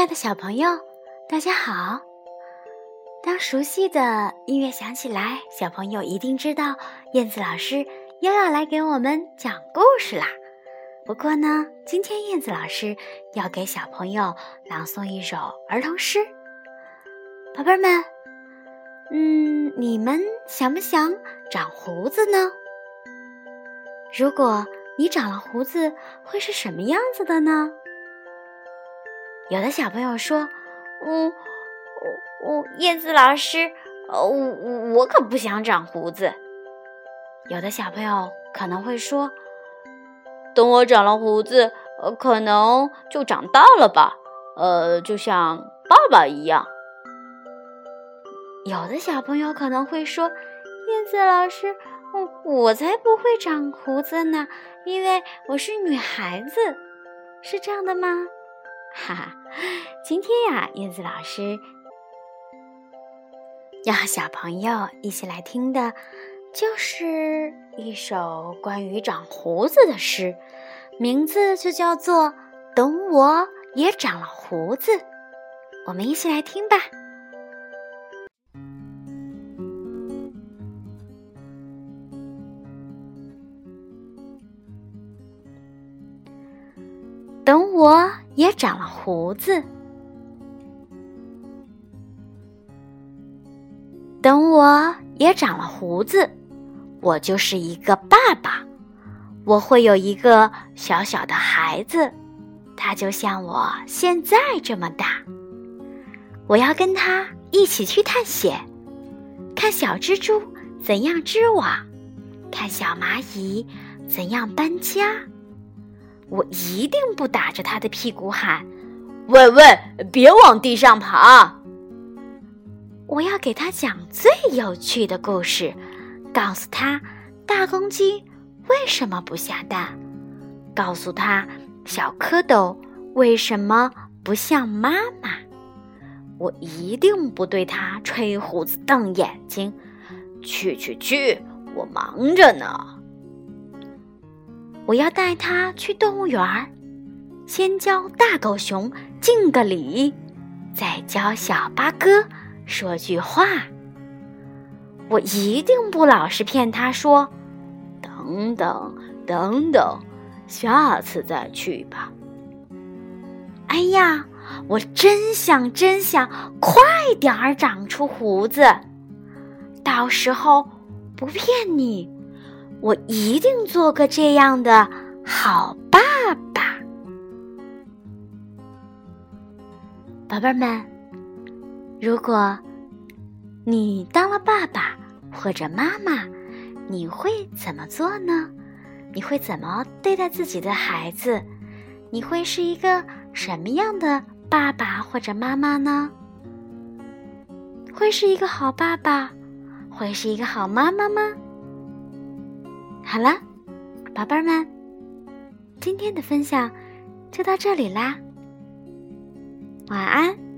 亲爱的小朋友，大家好！当熟悉的音乐响起来，小朋友一定知道燕子老师又要来给我们讲故事啦。不过呢，今天燕子老师要给小朋友朗诵一首儿童诗。宝贝儿们，嗯，你们想不想长胡子呢？如果你长了胡子，会是什么样子的呢？有的小朋友说：“嗯，我我燕子老师，我我可不想长胡子。”有的小朋友可能会说：“等我长了胡子，呃，可能就长大了吧，呃，就像爸爸一样。”有的小朋友可能会说：“燕子老师，我我才不会长胡子呢，因为我是女孩子，是这样的吗？”哈哈，今天呀，燕子老师要和小朋友一起来听的，就是一首关于长胡子的诗，名字就叫做《等我也长了胡子》。我们一起来听吧。我也长了胡子，等我也长了胡子，我就是一个爸爸。我会有一个小小的孩子，他就像我现在这么大。我要跟他一起去探险，看小蜘蛛怎样织网，看小蚂蚁怎样搬家。我一定不打着他的屁股喊：“喂喂，别往地上爬！”我要给他讲最有趣的故事，告诉他大公鸡为什么不下蛋，告诉他小蝌蚪为什么不像妈妈。我一定不对他吹胡子瞪眼睛。去去去，我忙着呢。我要带他去动物园儿，先教大狗熊敬个礼，再教小八哥说句话。我一定不老是骗他说：“等等等等，下次再去吧。”哎呀，我真想真想快点儿长出胡子，到时候不骗你。我一定做个这样的好爸爸，宝贝儿们。如果你当了爸爸或者妈妈，你会怎么做呢？你会怎么对待自己的孩子？你会是一个什么样的爸爸或者妈妈呢？会是一个好爸爸，会是一个好妈妈吗？好了，宝贝儿们，今天的分享就到这里啦，晚安。